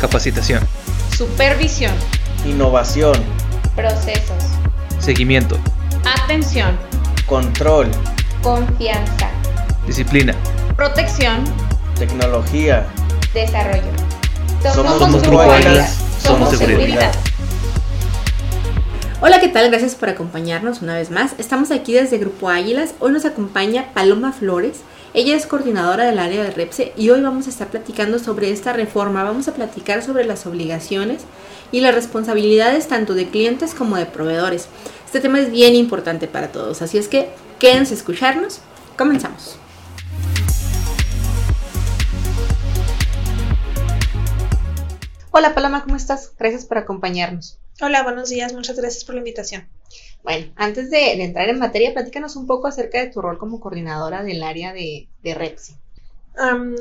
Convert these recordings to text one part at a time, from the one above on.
capacitación, supervisión, innovación, procesos, seguimiento, atención, control, confianza, disciplina, protección, tecnología, desarrollo. Somos, Somos Grupo Águilas, Águilas, somos somos seguridad. seguridad. Hola, ¿qué tal? Gracias por acompañarnos una vez más. Estamos aquí desde Grupo Águilas. Hoy nos acompaña Paloma Flores. Ella es coordinadora del área de REPSE y hoy vamos a estar platicando sobre esta reforma. Vamos a platicar sobre las obligaciones y las responsabilidades tanto de clientes como de proveedores. Este tema es bien importante para todos, así es que quédense a escucharnos. Comenzamos. Hola Paloma, ¿cómo estás? Gracias por acompañarnos. Hola, buenos días, muchas gracias por la invitación. Bueno, antes de, entrar en materia, platícanos un poco acerca de tu rol como coordinadora del área de, de REPSI.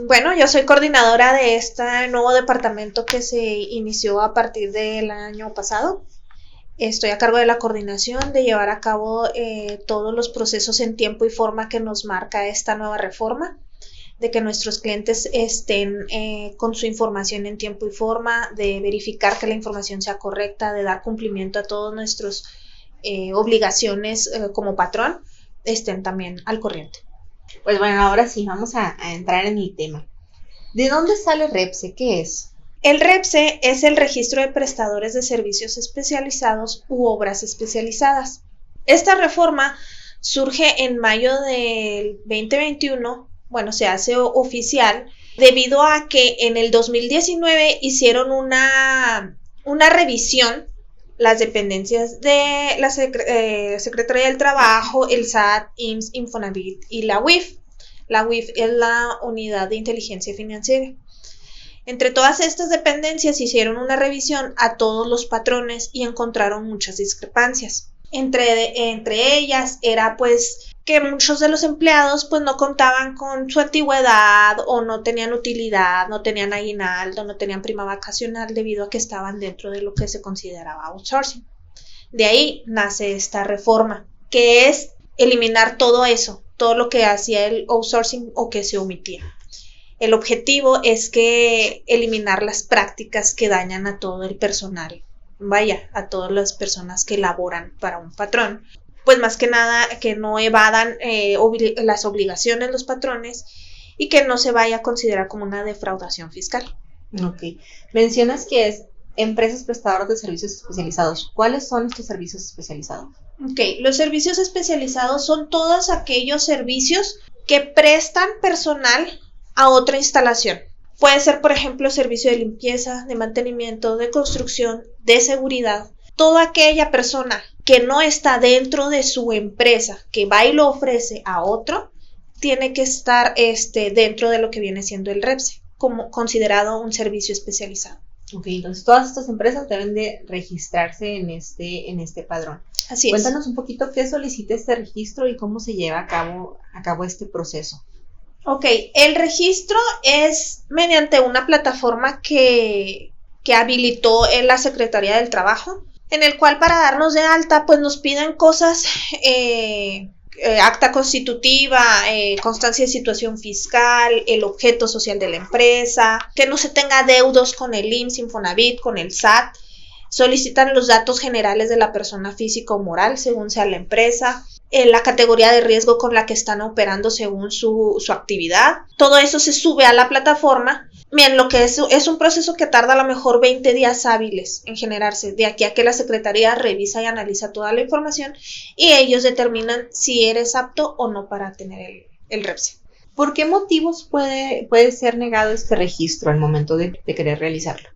Bueno, yo soy coordinadora de este nuevo departamento que se inició a partir del año pasado. Estoy a cargo de la coordinación, de llevar a cabo eh, todos los procesos en tiempo y forma que nos marca esta nueva reforma, de que nuestros clientes estén eh, con su información en tiempo y forma, de verificar que la información sea correcta, de dar cumplimiento a todas nuestras eh, obligaciones eh, como patrón, estén también al corriente. Pues bueno, ahora sí, vamos a, a entrar en el tema. ¿De dónde sale REPSE? ¿Qué es? El REPSE es el registro de prestadores de servicios especializados u obras especializadas. Esta reforma surge en mayo del 2021, bueno, se hace oficial debido a que en el 2019 hicieron una, una revisión las dependencias de la eh, Secretaría del Trabajo, el SAT, IMSS, Infonavit y la UIF. La UIF es la Unidad de Inteligencia Financiera. Entre todas estas dependencias hicieron una revisión a todos los patrones y encontraron muchas discrepancias. Entre, entre ellas era pues que muchos de los empleados pues no contaban con su antigüedad o no tenían utilidad, no tenían aguinaldo, no tenían prima vacacional debido a que estaban dentro de lo que se consideraba outsourcing. De ahí nace esta reforma, que es eliminar todo eso, todo lo que hacía el outsourcing o que se omitía. El objetivo es que eliminar las prácticas que dañan a todo el personal, vaya, a todas las personas que laboran para un patrón. Pues más que nada que no evadan eh, obli- las obligaciones los patrones y que no se vaya a considerar como una defraudación fiscal. Ok. Mencionas que es empresas prestadoras de servicios especializados. ¿Cuáles son estos servicios especializados? Ok, los servicios especializados son todos aquellos servicios que prestan personal a otra instalación. Puede ser, por ejemplo, servicio de limpieza, de mantenimiento, de construcción, de seguridad. Toda aquella persona que no está dentro de su empresa, que va y lo ofrece a otro, tiene que estar este, dentro de lo que viene siendo el REPSE, como considerado un servicio especializado. Ok, entonces todas estas empresas deben de registrarse en este, en este padrón. Así es. Cuéntanos un poquito qué solicita este registro y cómo se lleva a cabo, a cabo este proceso. Ok, el registro es mediante una plataforma que, que habilitó en la Secretaría del Trabajo, en el cual para darnos de alta, pues nos piden cosas, eh, eh, acta constitutiva, eh, constancia de situación fiscal, el objeto social de la empresa, que no se tenga deudos con el IMSS, Infonavit, con el SAT. Solicitan los datos generales de la persona física o moral, según sea la empresa, la categoría de riesgo con la que están operando según su, su actividad. Todo eso se sube a la plataforma. Bien, lo que es, es un proceso que tarda a lo mejor 20 días hábiles en generarse, de aquí a que la Secretaría revisa y analiza toda la información y ellos determinan si eres apto o no para tener el, el REPSE. ¿Por qué motivos puede, puede ser negado este registro al momento de, de querer realizarlo?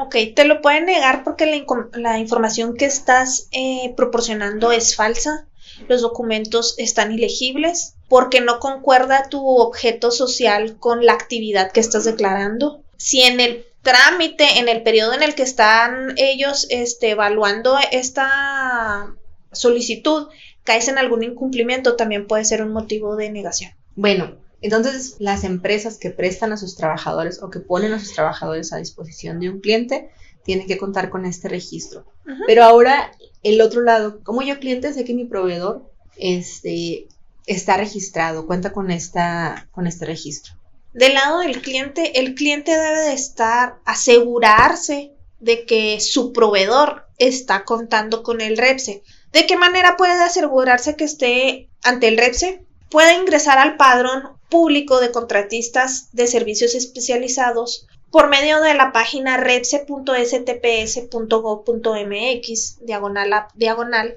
Ok, te lo pueden negar porque la, la información que estás eh, proporcionando es falsa, los documentos están ilegibles, porque no concuerda tu objeto social con la actividad que estás declarando. Si en el trámite, en el periodo en el que están ellos este, evaluando esta solicitud, caes en algún incumplimiento, también puede ser un motivo de negación. Bueno, entonces las empresas que prestan a sus trabajadores o que ponen a sus trabajadores a disposición de un cliente tienen que contar con este registro. Pero ahora, el otro lado, como yo cliente sé que mi proveedor este, está registrado, cuenta con, esta, con este registro. Del lado del cliente, el cliente debe de estar, asegurarse de que su proveedor está contando con el REPSE. ¿De qué manera puede asegurarse que esté ante el REPSE? Puede ingresar al padrón público de contratistas de servicios especializados por medio de la página repse.stps.gov.mx, diagonal, diagonal.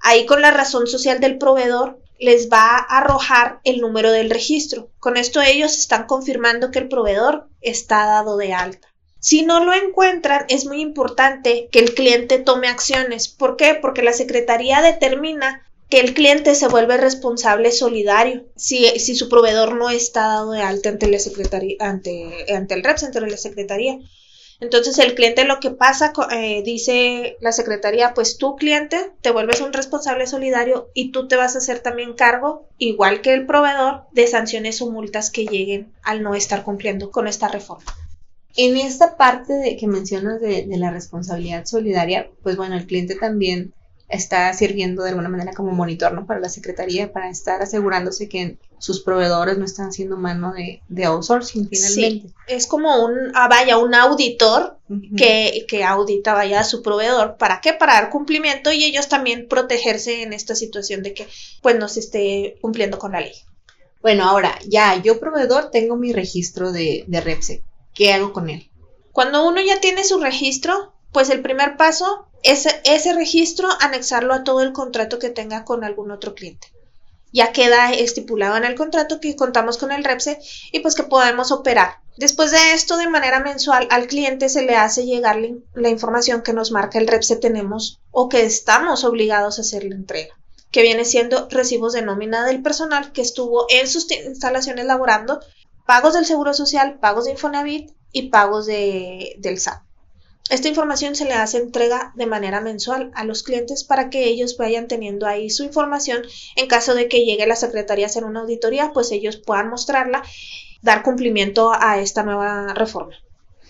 Ahí con la razón social del proveedor les va a arrojar el número del registro. Con esto ellos están confirmando que el proveedor está dado de alta. Si no lo encuentran, es muy importante que el cliente tome acciones. ¿Por qué? Porque la Secretaría determina que el cliente se vuelve responsable solidario si, si su proveedor no está dado de alta ante la secretaría, ante, ante el REPS, ante la secretaría. Entonces el cliente lo que pasa, eh, dice la secretaría, pues tú cliente te vuelves un responsable solidario y tú te vas a hacer también cargo, igual que el proveedor, de sanciones o multas que lleguen al no estar cumpliendo con esta reforma. En esta parte de que mencionas de, de la responsabilidad solidaria, pues bueno, el cliente también está sirviendo de alguna manera como monitor ¿no? para la Secretaría, para estar asegurándose que sus proveedores no están haciendo mano de, de outsourcing finalmente. Sí, es como un, ah, vaya, un auditor que, que audita, vaya, a su proveedor. ¿Para qué? Para dar cumplimiento y ellos también protegerse en esta situación de que pues no se esté cumpliendo con la ley. Bueno, ahora ya, yo proveedor tengo mi registro de, de REPSE. ¿Qué hago con él? Cuando uno ya tiene su registro, pues el primer paso ese, ese registro anexarlo a todo el contrato que tenga con algún otro cliente. Ya queda estipulado en el contrato que contamos con el REPSE y pues que podemos operar. Después de esto, de manera mensual, al cliente se le hace llegar la, información que nos marca el REPSE tenemos o que estamos obligados a hacer la entrega, que viene siendo recibos de nómina del personal que estuvo en sus instalaciones laborando, pagos del Seguro Social, pagos de Infonavit y pagos de, del SAT. Esta información se le hace entrega de manera mensual a los clientes para que ellos vayan teniendo ahí su información en caso de que llegue la Secretaría a hacer una auditoría, pues ellos puedan mostrarla, dar cumplimiento a esta nueva reforma.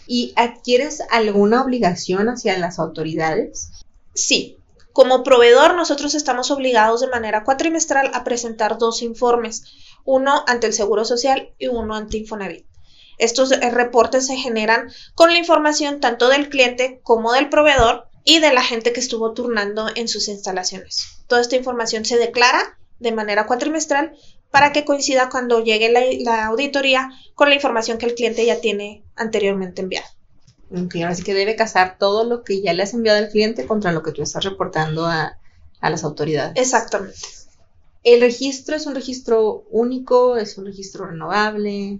¿Y adquieres alguna obligación hacia las autoridades? Sí. Como proveedor, nosotros estamos obligados de manera cuatrimestral a presentar dos informes, uno ante el Seguro Social y uno ante Infonavit. Estos eh, reportes se generan con la información tanto del cliente como del proveedor y de la gente que estuvo turnando en sus instalaciones. Toda esta información se declara de manera cuatrimestral para que coincida cuando llegue la, auditoría con la información que el cliente ya tiene anteriormente enviado. Ok, así que debe casar todo lo que ya le has enviado al cliente contra lo que tú estás reportando a, a las autoridades. Exactamente. ¿El registro es un registro único? ¿Es un registro renovable?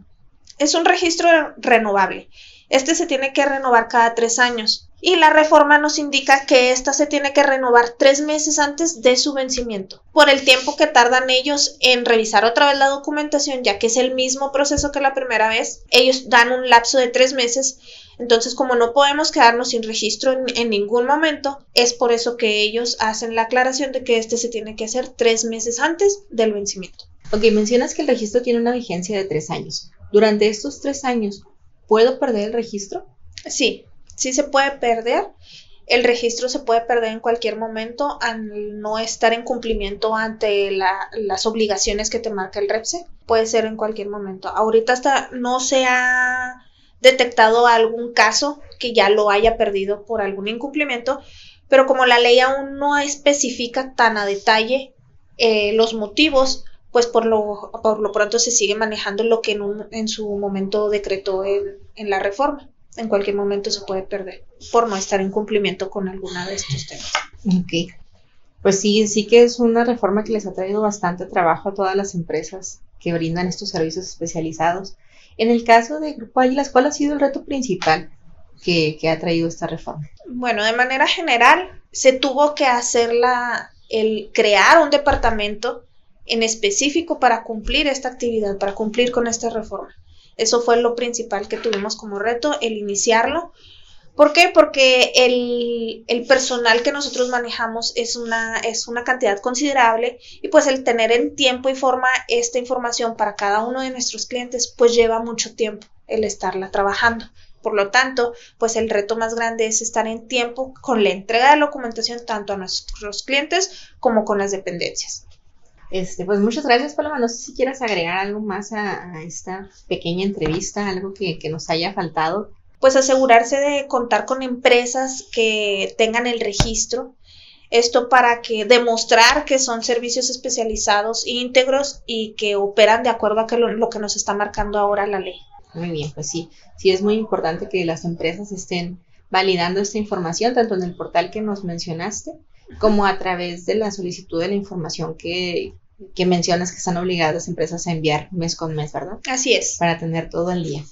Es un registro renovable. Este se tiene que renovar cada tres años y la reforma nos indica que esta se tiene que renovar tres meses antes de su vencimiento, por el tiempo que tardan ellos en revisar otra vez la documentación, ya que es el mismo proceso que la primera vez. Ellos dan un lapso de tres meses, entonces como no podemos quedarnos sin registro en, en ningún momento, es por eso que ellos hacen la aclaración de que este se tiene que hacer tres meses antes del vencimiento. Ok, mencionas que el registro tiene una vigencia de tres años. Durante estos tres años, ¿puedo perder el registro? Sí, sí se puede perder. El registro se puede perder en cualquier momento al no estar en cumplimiento ante las obligaciones que te marca el REPSE. Puede ser en cualquier momento. Ahorita hasta no se ha detectado algún caso que ya lo haya perdido por algún incumplimiento, pero como la ley aún no especifica tan a detalle eh, los motivos, pues por lo, por lo pronto se sigue manejando lo que en, en su momento decretó en, en, la reforma. En cualquier momento se puede perder por no estar en cumplimiento con alguna de estos temas. Ok. Pues sí, sí que es una reforma que les ha traído bastante trabajo a todas las empresas que brindan estos servicios especializados. En el caso de Grupo Águilas, ¿cuál ha sido el reto principal que, que ha traído esta reforma? Bueno, de manera general, se tuvo que hacer la, el crear un departamento en específico para cumplir esta actividad, para cumplir con esta reforma. Eso fue lo principal que tuvimos como reto, el iniciarlo. ¿Por qué? Porque el, el, personal que nosotros manejamos es una, es una cantidad considerable y pues el tener en tiempo y forma esta información para cada uno de nuestros clientes pues lleva mucho tiempo el estarla trabajando. Por lo tanto, pues el reto más grande es estar en tiempo con la entrega de documentación tanto a nuestros clientes como con las dependencias. Este, pues muchas gracias, Paloma. No sé si quieras agregar algo más a, a esta pequeña entrevista, algo que, que nos haya faltado. Pues asegurarse de contar con empresas que tengan el registro. Esto para que demostrar que son servicios especializados íntegros y que operan de acuerdo a que lo, lo que nos está marcando ahora la ley. Muy bien, pues sí, sí es muy importante que las empresas estén validando esta información, tanto en el portal que nos mencionaste, como a través de la solicitud de la información que, que mencionas que están obligadas las empresas a enviar mes con mes, ¿verdad? Así es. Para tener todo el día.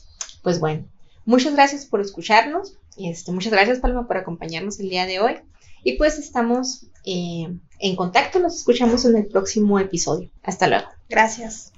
Pues bueno, muchas gracias por escucharnos. Este, muchas gracias, Palma, por acompañarnos el día de hoy. Y pues estamos eh, en contacto, nos escuchamos en el próximo episodio. Hasta luego. Gracias.